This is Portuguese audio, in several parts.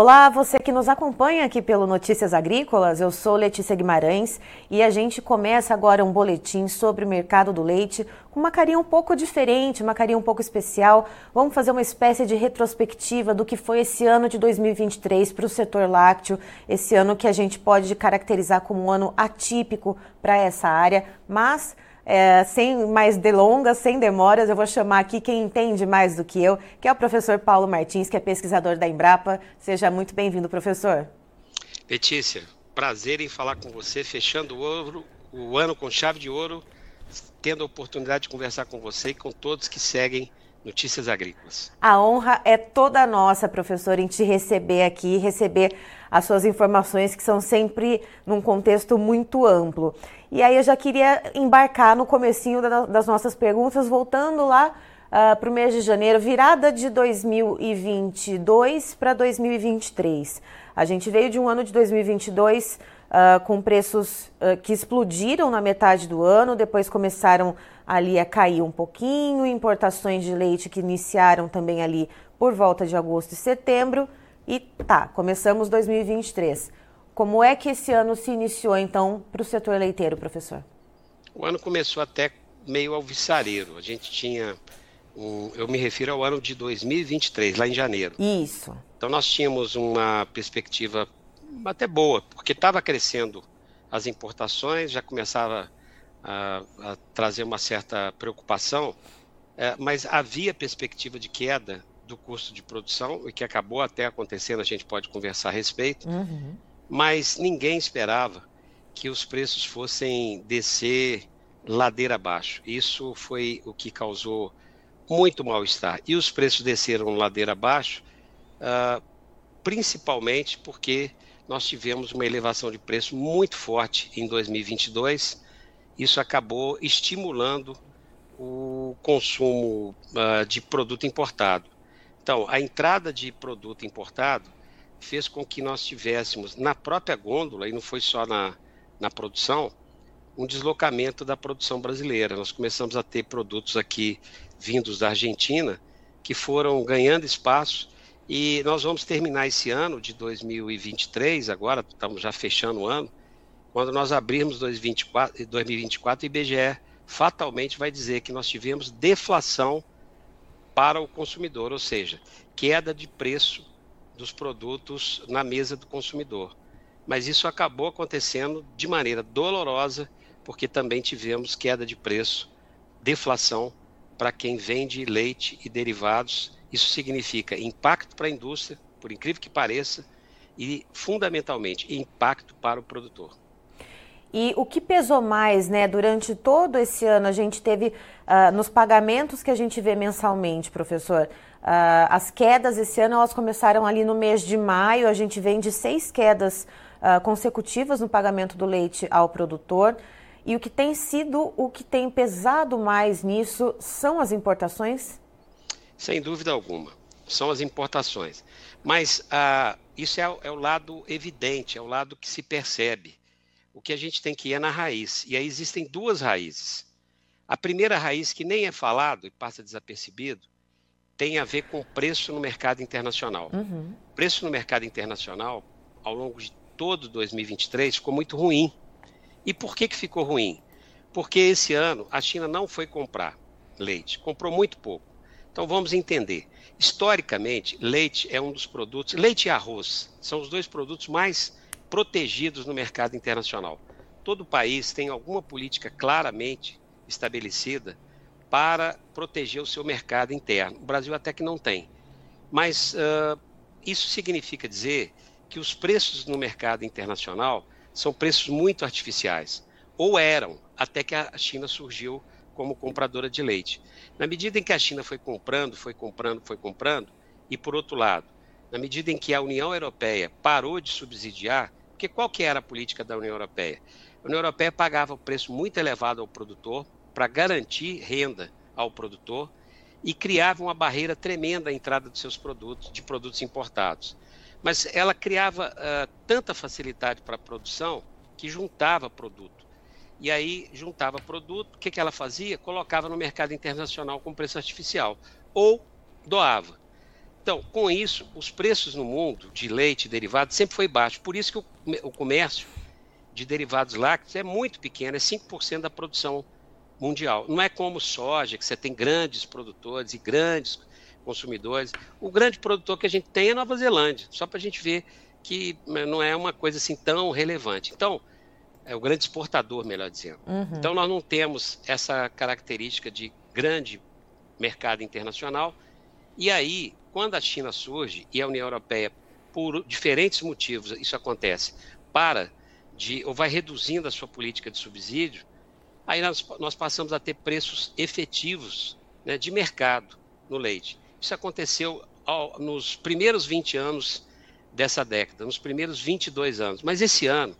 Olá, você que nos acompanha aqui pelo Notícias Agrícolas, eu sou Letícia Guimarães e a gente começa agora um boletim sobre o mercado do leite com uma carinha um pouco diferente, uma carinha um pouco especial. Vamos fazer uma espécie de retrospectiva do que foi esse ano de 2023 para o setor lácteo, esse ano que a gente pode caracterizar como um ano atípico para essa área, mas é, sem mais delongas, sem demoras, eu vou chamar aqui quem entende mais do que eu, que é o professor Paulo Martins, que é pesquisador da Embrapa. Seja muito bem-vindo, professor. Letícia, prazer em falar com você, fechando o, ouro, o ano com chave de ouro, tendo a oportunidade de conversar com você e com todos que seguem Notícias Agrícolas. A honra é toda nossa, professor, em te receber aqui, receber as suas informações que são sempre num contexto muito amplo. E aí eu já queria embarcar no comecinho das nossas perguntas, voltando lá uh, ah, para o mês de janeiro, virada de 2022 para 2023. A gente veio de um ano de 2022 uh, ah, com preços uh, que explodiram na metade do ano, depois começaram ali a cair um pouquinho, importações de leite que iniciaram também ali por volta de agosto e setembro. E tá, começamos 2023. Como é que esse ano se iniciou, então, para o setor leiteiro, professor? O ano começou até meio alvissareiro. A gente tinha. Um, eu me refiro ao ano de 2023, lá em janeiro. Isso. Então, nós tínhamos uma perspectiva até boa, porque estava crescendo as importações, já começava a, a trazer uma certa preocupação, é, mas havia perspectiva de queda do custo de produção, e que acabou até acontecendo, a gente pode conversar a respeito. Uhum mas ninguém esperava que os preços fossem descer ladeira abaixo. Isso foi o que causou muito mal-estar. E os preços desceram ladeira abaixo, uh, principalmente porque nós tivemos uma elevação de preço muito forte em 2022. Isso acabou estimulando o consumo uh, de produto importado. Então, a entrada de produto importado fez com que nós tivéssemos na própria gôndola, e não foi só na, na produção, um deslocamento da produção brasileira. Nós começamos a ter produtos aqui vindos da Argentina que foram ganhando espaço e nós vamos terminar esse ano de 2023, agora estamos já fechando o ano, quando nós abrirmos 2024, 2024 o IBGE fatalmente vai dizer que nós tivemos deflação para o consumidor, ou seja, queda de preço dos produtos na mesa do consumidor. Mas isso acabou acontecendo de maneira dolorosa, porque também tivemos queda de preço, deflação para quem vende leite e derivados. Isso significa impacto para a indústria, por incrível que pareça, e fundamentalmente impacto para o produtor. E o que pesou mais, né, durante todo esse ano, a gente teve uh, nos pagamentos que a gente vê mensalmente, professor, Uh, as quedas esse ano elas começaram ali no mês de maio. A gente vem de seis quedas uh, consecutivas no pagamento do leite ao produtor. E o que tem sido, o que tem pesado mais nisso são as importações? Sem dúvida alguma, são as importações. Mas uh, isso é, é o lado evidente, é o lado que se percebe. O que a gente tem que ir é na raiz. E aí existem duas raízes. A primeira raiz, que nem é falado e passa desapercebido, tem a ver com preço no mercado internacional. Uhum. Preço no mercado internacional, ao longo de todo 2023, ficou muito ruim. E por que, que ficou ruim? Porque esse ano a China não foi comprar leite, comprou muito pouco. Então vamos entender. Historicamente, leite é um dos produtos, leite e arroz são os dois produtos mais protegidos no mercado internacional. Todo país tem alguma política claramente estabelecida para proteger o seu mercado interno. O Brasil até que não tem. Mas uh, isso significa dizer que os preços no mercado internacional são preços muito artificiais, ou eram, até que a China surgiu como compradora de leite. Na medida em que a China foi comprando, foi comprando, foi comprando, e por outro lado, na medida em que a União Europeia parou de subsidiar, porque qual que era a política da União Europeia? A União Europeia pagava um preço muito elevado ao produtor para garantir renda ao produtor e criava uma barreira tremenda à entrada dos seus produtos, de produtos importados. Mas ela criava uh, tanta facilidade para a produção que juntava produto. E aí juntava produto, o que, que ela fazia? Colocava no mercado internacional com preço artificial ou doava. Então, com isso, os preços no mundo de leite e derivados sempre foi baixo. Por isso que o, o comércio de derivados lácteos é muito pequeno, é 5% da produção mundial. Não é como soja, que você tem grandes produtores e grandes consumidores. O grande produtor que a gente tem é Nova Zelândia, só para a gente ver que né, não é uma coisa assim tão relevante. Então, é o grande exportador, melhor dizendo. Uhum. Então, nós não temos essa característica de grande mercado internacional. E aí, quando a China surge e a União Europeia, por diferentes motivos, isso acontece, para de, ou vai reduzindo a sua política de subsídio, aí nós, nós passamos a ter preços efetivos né, de mercado no leite. Isso aconteceu ao, nos primeiros 20 anos dessa década, nos primeiros 22 anos. Mas esse ano,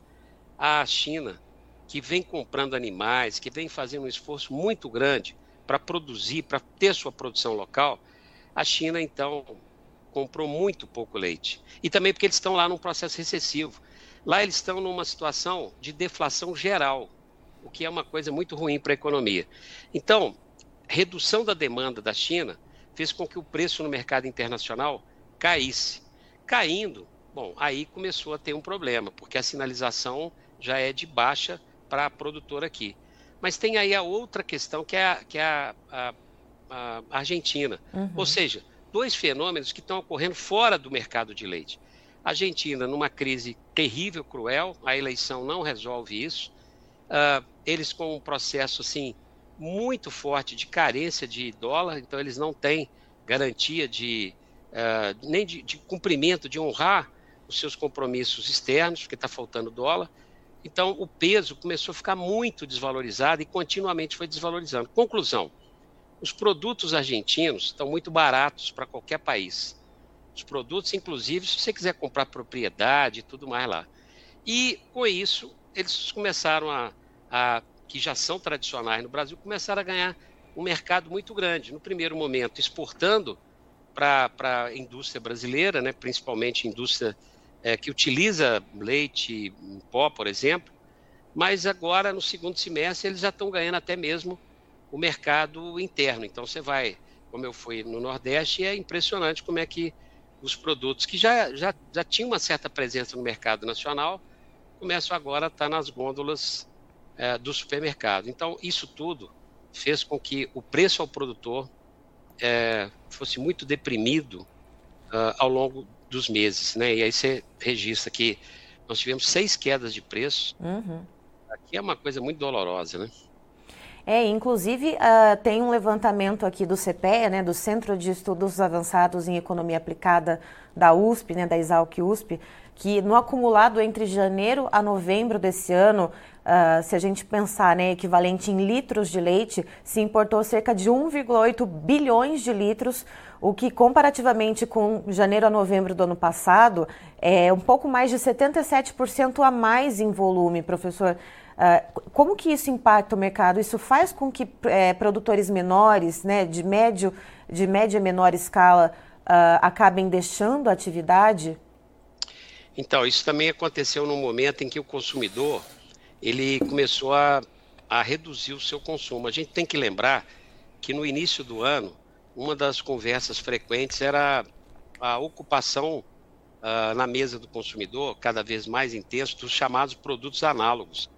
a China, que vem comprando animais, que vem fazendo um esforço muito grande para produzir, para ter sua produção local, a China, então, comprou muito pouco leite. E também porque eles estão lá num processo recessivo. Lá eles estão numa situação de deflação geral, o que é uma coisa muito ruim para a economia. Então, redução da demanda da China fez com que o preço no mercado internacional caísse. Caindo, bom, aí começou a ter um problema, porque a sinalização já é de baixa para a produtora aqui. Mas tem aí a outra questão, que é a, que é a, a, a Argentina. Uhum. Ou seja, dois fenômenos que estão ocorrendo fora do mercado de leite. A Argentina numa crise terrível, cruel, a eleição não resolve isso. Uh, eles com um processo assim muito forte de carência de dólar, então eles não têm garantia de uh, nem de, de, cumprimento, de honrar os seus compromissos externos, porque está faltando dólar. Então o peso começou a ficar muito desvalorizado e continuamente foi desvalorizando. Conclusão: os produtos argentinos estão muito baratos para qualquer país. Os produtos, inclusive, se você quiser comprar propriedade e tudo mais lá. E com isso, eles começaram a, a que já são tradicionais no Brasil, começaram a ganhar um mercado muito grande. No primeiro momento, exportando para a indústria brasileira, né, principalmente indústria é, que utiliza leite em pó, por exemplo, mas agora, no segundo semestre, eles já estão ganhando até mesmo o mercado interno. Então, você vai, como eu fui no Nordeste, é impressionante como é que os produtos que já, já, já tinham uma certa presença no mercado nacional começam agora a estar nas gôndolas é, do supermercado. Então, isso tudo fez com que o preço ao produtor é, fosse muito deprimido uh, ao longo dos meses. Né? E aí você registra que nós tivemos seis quedas de preço. Uhum. Aqui é uma coisa muito dolorosa, né? É, inclusive uh, tem um levantamento aqui do CPEA, né, do Centro de Estudos Avançados em Economia Aplicada da USP, né, da Exalc USP, que no acumulado entre janeiro a novembro desse ano, uh, se a gente pensar né, equivalente em litros de leite, se importou cerca de 1,8 bilhões de litros, o que comparativamente com janeiro a novembro do ano passado é um pouco mais de 77% a mais em volume, professor. Uh, como que isso impacta o mercado? Isso faz com que é, produtores menores, né, de médio, de média menor escala, uh, acabem deixando a atividade? Então, isso também aconteceu no momento em que o consumidor ele começou a, a reduzir o seu consumo. A gente tem que lembrar que no início do ano, uma das conversas frequentes era a ocupação uh, na mesa do consumidor, cada vez mais intensa, dos chamados produtos análogos,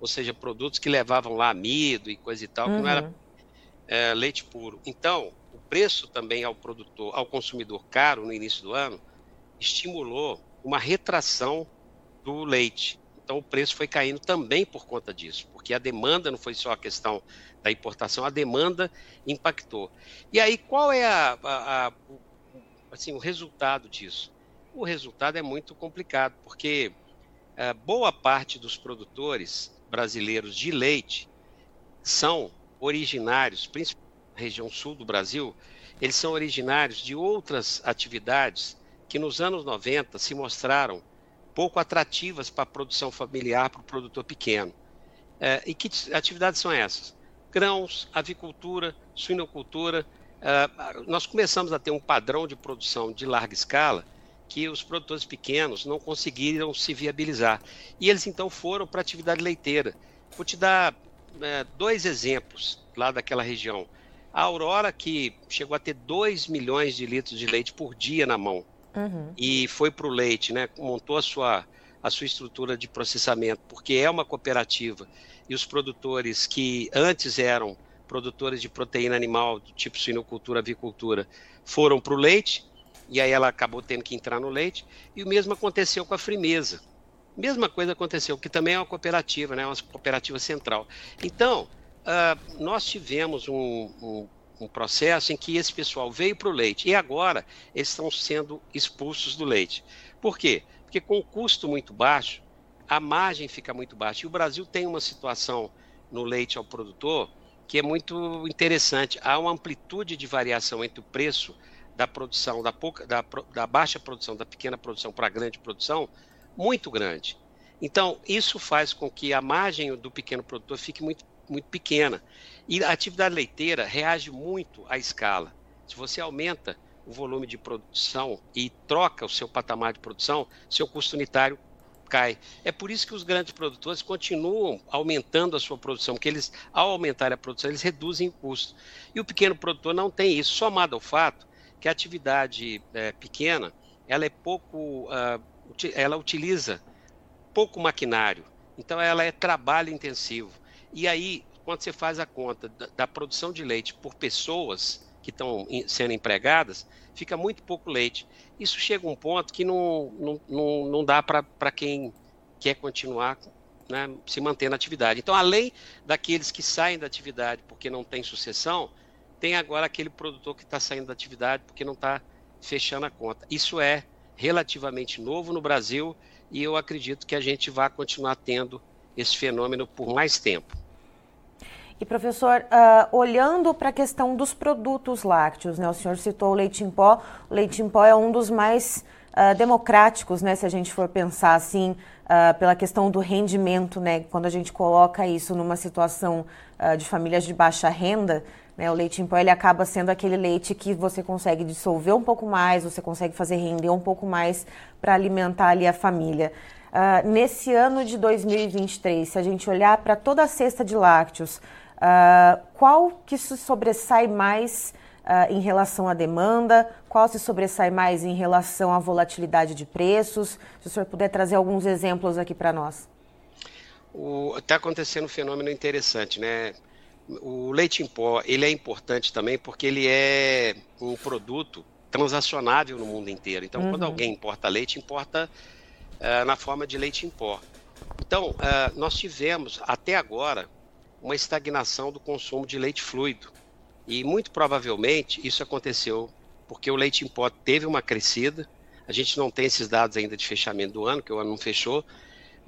ou seja, produtos que levavam lá amido e coisa e tal, uhum. que não era uhum. é, leite puro. Então, o preço também ao produtor, ao consumidor caro no início do ano, estimulou uma retração do leite. Então o preço foi caindo também por conta disso, porque a demanda não foi só a questão da importação, a demanda impactou. E aí qual é a, a, a assim, o resultado disso? O resultado é muito complicado, porque é, boa parte dos produtores brasileiros de leite são originários, principalmente na região sul do Brasil, eles são originários de outras atividades que nos anos 90 se mostraram pouco atrativas para a produção familiar, para o produtor pequeno. É, e que atividades são essas? Grãos, avicultura, suinocultura. É, nós começamos a ter um padrão de produção de larga escala que os produtores pequenos não conseguiram se viabilizar. E eles então foram para a atividade leiteira. Vou te dar é, dois exemplos lá daquela região. A Aurora, que chegou a ter 2 milhões de litros de leite por dia na mão, uhum. e foi para o leite, né? montou a sua, a sua estrutura de processamento, porque é uma cooperativa, e os produtores que antes eram produtores de proteína animal, do tipo suinocultura, avicultura, foram para o leite, e aí ela acabou tendo que entrar no leite, e o mesmo aconteceu com a Frimeza. Mesma coisa aconteceu, que também é uma cooperativa, né, uma cooperativa central. Então, uh, nós tivemos um, um, um, processo em que esse pessoal veio para o leite e agora eles estão sendo expulsos do leite. Por quê? Porque com o custo muito baixo, a margem fica muito baixa. E o Brasil tem uma situação no leite ao produtor que é muito interessante. Há uma amplitude de variação entre o preço da produção, da, pouca, da, da baixa produção, da pequena produção para a grande produção, muito grande. Então, isso faz com que a margem do pequeno produtor fique muito, muito pequena. E a atividade leiteira reage muito à escala. Se você aumenta o volume de produção e troca o seu patamar de produção, seu custo unitário cai. É por isso que os grandes produtores continuam aumentando a sua produção, porque eles, ao aumentar a produção, eles reduzem o custo. E o pequeno produtor não tem isso, somado ao fato que a atividade é, pequena, ela é pouco, uh, ela utiliza pouco maquinário, então ela é trabalho intensivo. E aí, quando você faz a conta da, da produção de leite por pessoas que estão sendo empregadas, fica muito pouco leite. Isso chega a um ponto que não, não, não, não dá para quem quer continuar né, se manter na atividade. Então, além daqueles que saem da atividade porque não tem sucessão, tem agora aquele produtor que está saindo da atividade porque não está fechando a conta. Isso é relativamente novo no Brasil e eu acredito que a gente vai continuar tendo esse fenômeno por mais tempo. E professor, uh, olhando para a questão dos produtos lácteos, né? O senhor citou o leite em pó. O leite em pó é um dos mais uh, democráticos, né? Se a gente for pensar assim, uh, pela questão do rendimento, né? Quando a gente coloca isso numa situação de famílias de baixa renda? O leite em pó ele acaba sendo aquele leite que você consegue dissolver um pouco mais, você consegue fazer render um pouco mais para alimentar ali a família. Uh, nesse ano de 2023, se a gente olhar para toda a cesta de lácteos, uh, qual que se sobressai mais uh, em relação à demanda? Qual se sobressai mais em relação à volatilidade de preços? Se o senhor puder trazer alguns exemplos aqui para nós. Está acontecendo um fenômeno interessante, né? O leite em pó ele é importante também porque ele é um produto transacionável no mundo inteiro. Então, uhum. quando alguém importa leite, importa uh, na forma de leite em pó. Então, uh, nós tivemos até agora uma estagnação do consumo de leite fluido. E muito provavelmente isso aconteceu porque o leite em pó teve uma crescida. A gente não tem esses dados ainda de fechamento do ano, que o ano não fechou,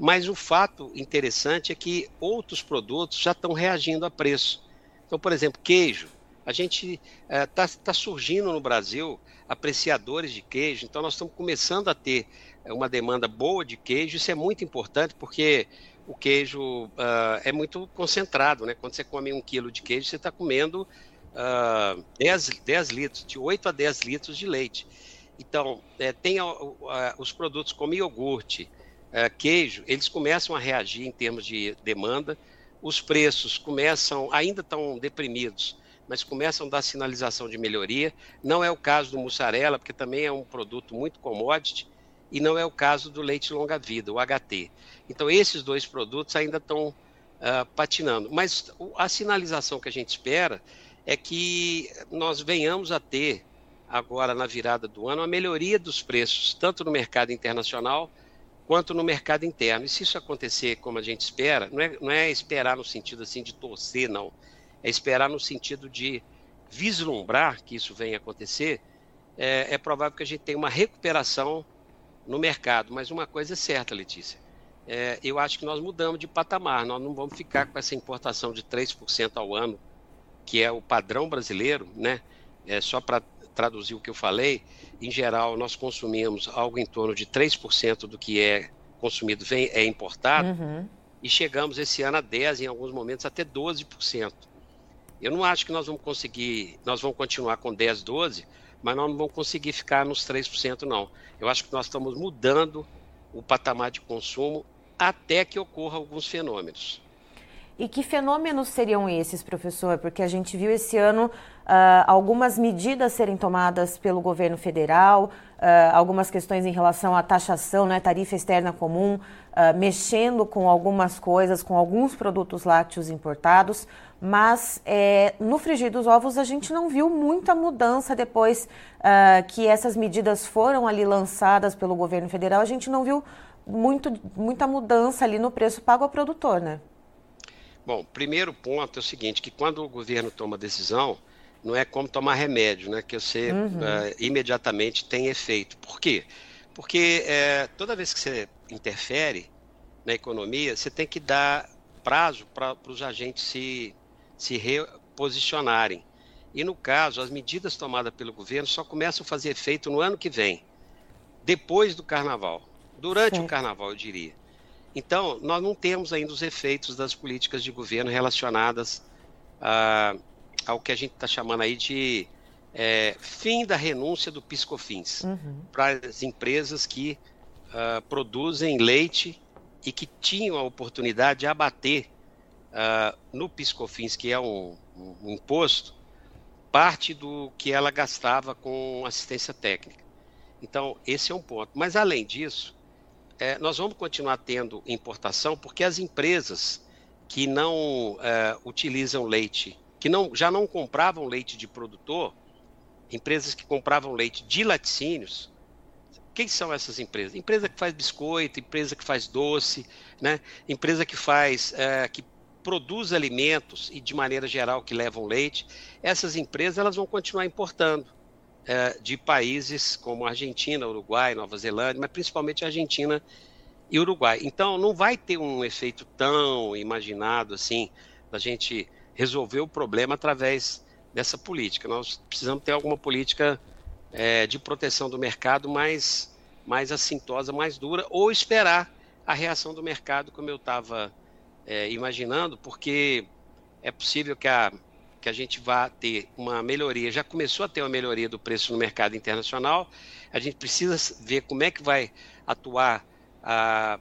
mas o fato interessante é que outros produtos já estão reagindo a preço. Então, por exemplo, queijo. A gente está é, tá surgindo no Brasil apreciadores de queijo, então nós estamos começando a ter é, uma demanda boa de queijo. Isso é muito importante porque o queijo uh, é muito concentrado, né? Quando você come um quilo de queijo, você está comendo uh, 10, 10 litros, de 8 a 10 litros de leite. Então, é, tem os produtos como iogurte, queijo, eles começam a reagir em termos de demanda, os preços começam, ainda estão deprimidos, mas começam a dar sinalização de melhoria. Não é o caso do mussarela, porque também é um produto muito commodity, e não é o caso do leite longa-vida, o HT. Então, esses dois produtos ainda estão uh, patinando. Mas a sinalização que a gente espera é que nós venhamos a ter, agora na virada do ano, a melhoria dos preços, tanto no mercado internacional quanto no mercado interno. E se isso acontecer como a gente espera, não é, não é esperar no sentido assim de torcer, não. É esperar no sentido de vislumbrar que isso venha acontecer. É, é provável que a gente tenha uma recuperação no mercado. Mas uma coisa é certa, Letícia. É, eu acho que nós mudamos de patamar. Nós não vamos ficar com essa importação de 3% ao ano, que é o padrão brasileiro, né? É, só para traduzir o que eu falei, em geral, nós consumimos algo em torno de 3% do que é consumido vem, é importado, uhum. e chegamos esse ano a 10%, em alguns momentos até 12%. Eu não acho que nós vamos conseguir, nós vamos continuar com 10, 12, mas nós não vamos conseguir ficar nos 3%, não. Eu acho que nós estamos mudando o patamar de consumo até que ocorra alguns fenômenos. E que fenômenos seriam esses, professor? Porque a gente viu esse ano uh, algumas medidas serem tomadas pelo governo federal, uh, algumas questões em relação à taxação, né, tarifa externa comum, uh, mexendo com algumas coisas, com alguns produtos lácteos importados, mas é, no frigir dos ovos a gente não viu muita mudança depois que essas medidas foram ali lançadas pelo governo federal, a gente não viu muito, muita mudança ali no preço pago ao produtor, né? Bom, primeiro ponto é o seguinte, que quando o governo toma decisão, não é como tomar remédio, né? Que você uhum. uh, imediatamente tem efeito. Por quê? Porque é, toda vez que você interfere na economia, você tem que dar prazo para os agentes se, se reposicionarem. E no caso, as medidas tomadas pelo governo só começam a fazer efeito no ano que vem, depois do carnaval. Durante Sim. o carnaval, eu diria. Então, nós não temos ainda os efeitos das políticas de governo relacionadas a ao que a gente está chamando aí de é, fim da renúncia do piscofins uhum. para as empresas que uh, produzem leite e que tinham a oportunidade de abater uh, no piscofins, que é um, um, imposto, parte do que ela gastava com assistência técnica. Então, esse é um ponto. Mas, além disso, é, nós vamos continuar tendo importação porque as empresas que não é, utilizam leite que não, já não compravam leite de produtor, empresas que compravam leite de laticínios, quem são essas empresas? Empresa que faz biscoito, empresa que faz doce, né? empresa que faz, é, que produz alimentos e de maneira geral que levam leite. Essas empresas elas vão continuar importando de países como Argentina, Uruguai, Nova Zelândia, mas principalmente Argentina e Uruguai. Então não vai ter um efeito tão imaginado assim da gente resolver o problema através dessa política. Nós precisamos ter alguma política é, de proteção do mercado mais, mais assintosa, mais dura, ou esperar a reação do mercado, como eu estava é, imaginando, porque é possível que a, que a gente vá ter uma melhoria, já começou a ter uma melhoria do preço no mercado internacional, a gente precisa ver como é que vai atuar a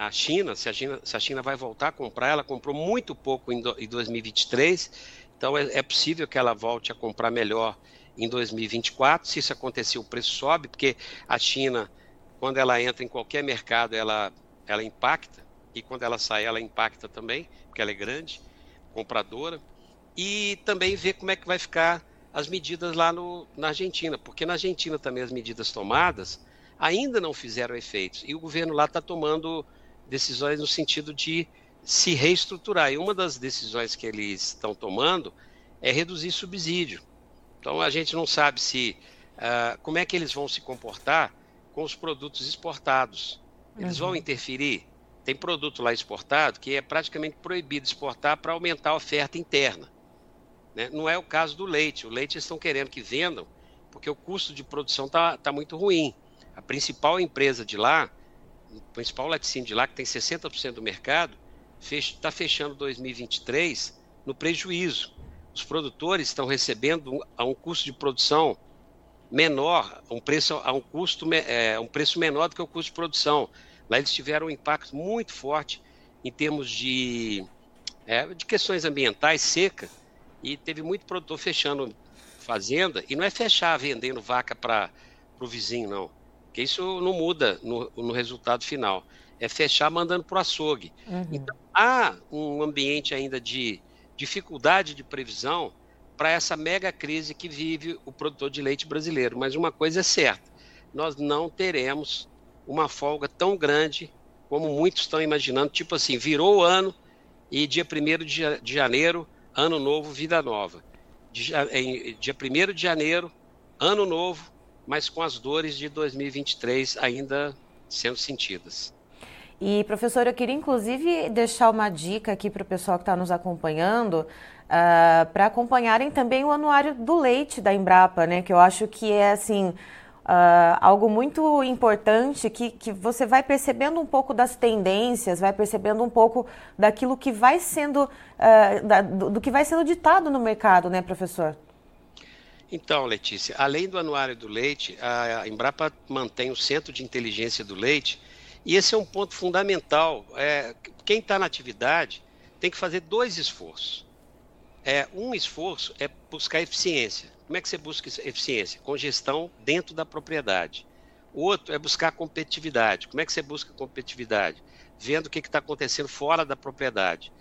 a China, se a China, se a China vai voltar a comprar, ela comprou muito pouco em, do, em 2023, então é, é, possível que ela volte a comprar melhor em 2024. Se isso acontecer, o preço sobe, porque a China, quando ela entra em qualquer mercado, ela, ela impacta, e quando ela sai, ela impacta também, porque ela é grande, compradora. E também ver como é que vai ficar as medidas lá no, na Argentina, porque na Argentina também as medidas tomadas ainda não fizeram efeitos, e o governo lá está tomando decisões no sentido de se reestruturar. E uma das decisões que eles estão tomando é reduzir subsídio. Então a gente não sabe se uh, como é que eles vão se comportar com os produtos exportados. Eles uhum. vão interferir. Tem produto lá exportado que é praticamente proibido exportar para aumentar a oferta interna. Né? Não é o caso do leite. O leite estão querendo que vendam porque o custo de produção está tá muito ruim. A principal empresa de lá o principal laticínio de lá, que tem 60% do mercado, está fechando 2023 no prejuízo. Os produtores estão recebendo a um custo de produção menor, um preço, a um custo é, um preço menor do que o custo de produção. Lá eles tiveram um impacto muito forte em termos de, é, de questões ambientais, seca, e teve muito produtor fechando fazenda, e não é fechar vendendo vaca para o vizinho, não porque isso não muda no, no resultado final. É fechar mandando para o açougue. Uhum. Então, há um ambiente ainda de dificuldade de previsão para essa mega crise que vive o produtor de leite brasileiro. Mas uma coisa é certa: nós não teremos uma folga tão grande como muitos estão imaginando. Tipo assim, virou o ano e dia 1 de janeiro, ano novo, vida nova. Dia, dia 1 de janeiro, ano novo, mas com as dores de 2023 ainda sendo sentidas. E, professor, eu queria inclusive deixar uma dica aqui para o pessoal que está nos acompanhando, uh, para acompanharem também o anuário do leite da Embrapa, né? Que eu acho que é assim. Uh, algo muito importante que, que você vai percebendo um pouco das tendências, vai percebendo um pouco daquilo que vai sendo, uh, da, do, do que vai sendo ditado no mercado, né, professor? Então, Letícia, além do Anuário do Leite, a Embrapa mantém o Centro de Inteligência do Leite, e esse é um ponto fundamental. É, quem está na atividade tem que fazer dois esforços. É, um esforço é buscar eficiência. Como é que você busca eficiência? Com gestão dentro da propriedade. Outro é buscar competitividade. Como é que você busca competitividade? Vendo o que está acontecendo fora da propriedade.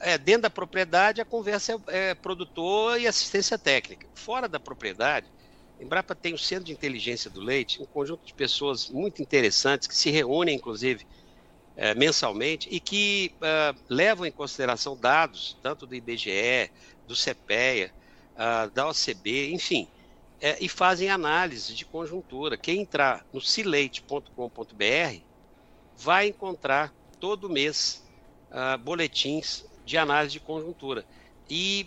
É, dentro da propriedade, a conversa é, é produtor e assistência técnica. Fora da propriedade, Embrapa tem o Centro de Inteligência do Leite, um conjunto de pessoas muito interessantes que se reúnem, inclusive, é, mensalmente e que uh, levam em consideração dados, tanto do IBGE, do CPEA, da OCB, enfim, é, e fazem análise de conjuntura. Quem entrar no cileite.com.br vai encontrar todo mês uh, boletins de análise de conjuntura e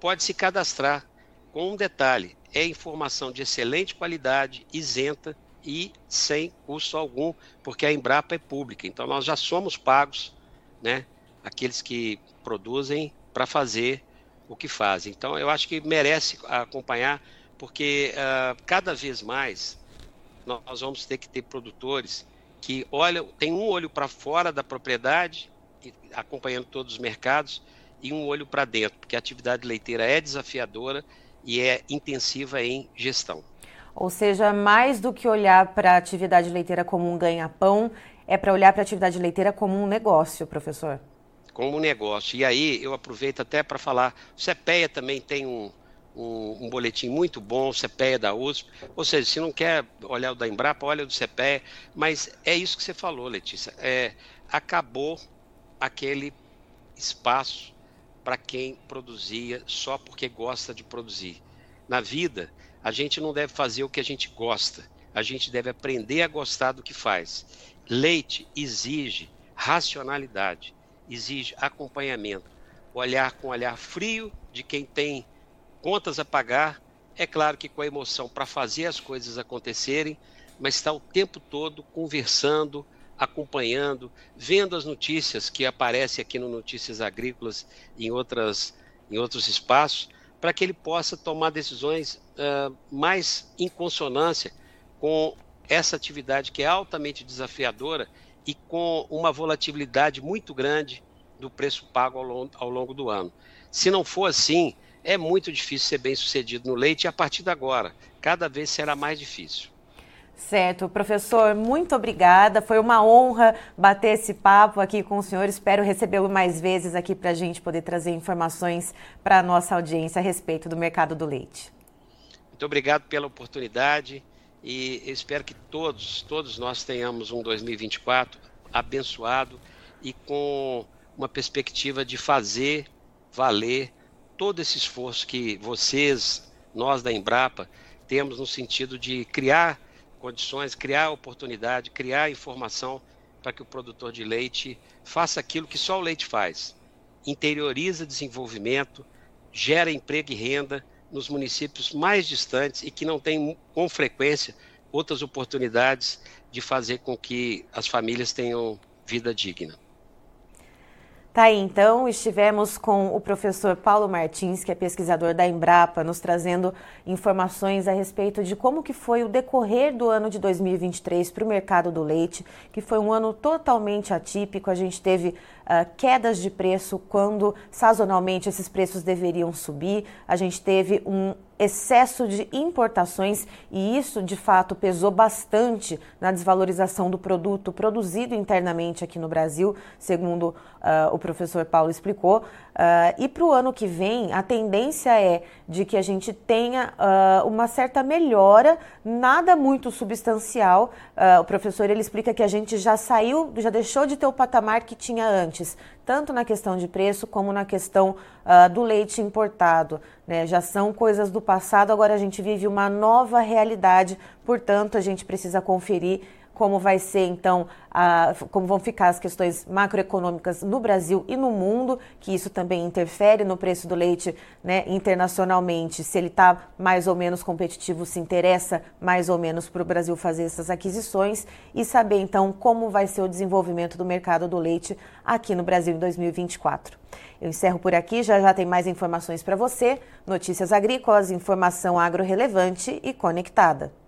pode se cadastrar com um detalhe: é informação de excelente qualidade, isenta e sem custo algum, porque a Embrapa é pública. Então nós já somos pagos, né, aqueles que produzem para fazer o que fazem. Então eu acho que merece acompanhar, porque uh, cada vez mais nós vamos ter que ter produtores que olham, tem um olho para fora da propriedade, acompanhando todos os mercados, e um olho para dentro, porque a atividade leiteira é desafiadora e é intensiva em gestão. Ou seja, mais do que olhar para a atividade leiteira como um ganha-pão, é para olhar para a atividade leiteira como um negócio, professor. Como negócio. E aí eu aproveito até para falar, o CPEA também tem um, um, um, boletim muito bom, o CPEA da USP. Ou seja, se não quer olhar o da Embrapa, olha o do CPEA. Mas é isso que você falou, Letícia. É, acabou aquele espaço para quem produzia só porque gosta de produzir. Na vida, a gente não deve fazer o que a gente gosta, a gente deve aprender a gostar do que faz. Leite exige racionalidade, exige acompanhamento, olhar com olhar frio de quem tem contas a pagar, é claro que com a emoção para fazer as coisas acontecerem, mas está o tempo todo conversando, acompanhando, vendo as notícias que aparecem aqui no Notícias Agrícolas e em, outras, em outros espaços, para que ele possa tomar decisões uh, mais em consonância com essa atividade que é altamente desafiadora e com uma volatilidade muito grande do preço pago ao longo, ao longo do ano. Se não for assim, é muito difícil ser bem sucedido no leite e a partir de agora, cada vez será mais difícil. Certo, professor, muito obrigada. Foi uma honra bater esse papo aqui com o senhor. Espero recebê-lo mais vezes aqui para a gente poder trazer informações para a nossa audiência a respeito do mercado do leite. Muito obrigado pela oportunidade e espero que todos, todos nós tenhamos um 2024 abençoado e com uma perspectiva de fazer valer todo esse esforço que vocês, nós da Embrapa, temos no sentido de criar condições, criar oportunidade, criar informação para que o produtor de leite faça aquilo que só o leite faz: interioriza desenvolvimento, gera emprego e renda nos municípios mais distantes e que não tem com frequência outras oportunidades de fazer com que as famílias tenham vida digna. Tá aí, então, estivemos com o professor Paulo Martins, que é pesquisador da Embrapa, nos trazendo informações a respeito de como que foi o decorrer do ano de 2023 para o mercado do leite, que foi um ano totalmente atípico. A gente teve uh, quedas de preço quando sazonalmente esses preços deveriam subir. A gente teve um excesso de importações e isso de fato pesou bastante na desvalorização do produto produzido internamente aqui no Brasil, segundo uh, o professor Paulo explicou. Uh, e para o ano que vem, a tendência é de que a gente tenha uh, uma certa melhora, nada muito substancial. o professor ele explica que a gente já saiu, já deixou de ter o patamar que tinha antes, tanto na questão de preço como na questão do leite importado. Né? Já são coisas do passado, agora a gente vive uma nova realidade, portanto, a gente precisa conferir como vai ser então, a, como vão ficar as questões macroeconômicas no Brasil e no mundo, que isso também interfere no preço do leite né, internacionalmente, se ele está mais ou menos competitivo, se interessa mais ou menos para o Brasil fazer essas aquisições e saber então como vai ser o desenvolvimento do mercado do leite aqui no Brasil em 2024. Eu encerro por aqui, já já tem mais informações para você, notícias agrícolas, informação agro relevante e conectada.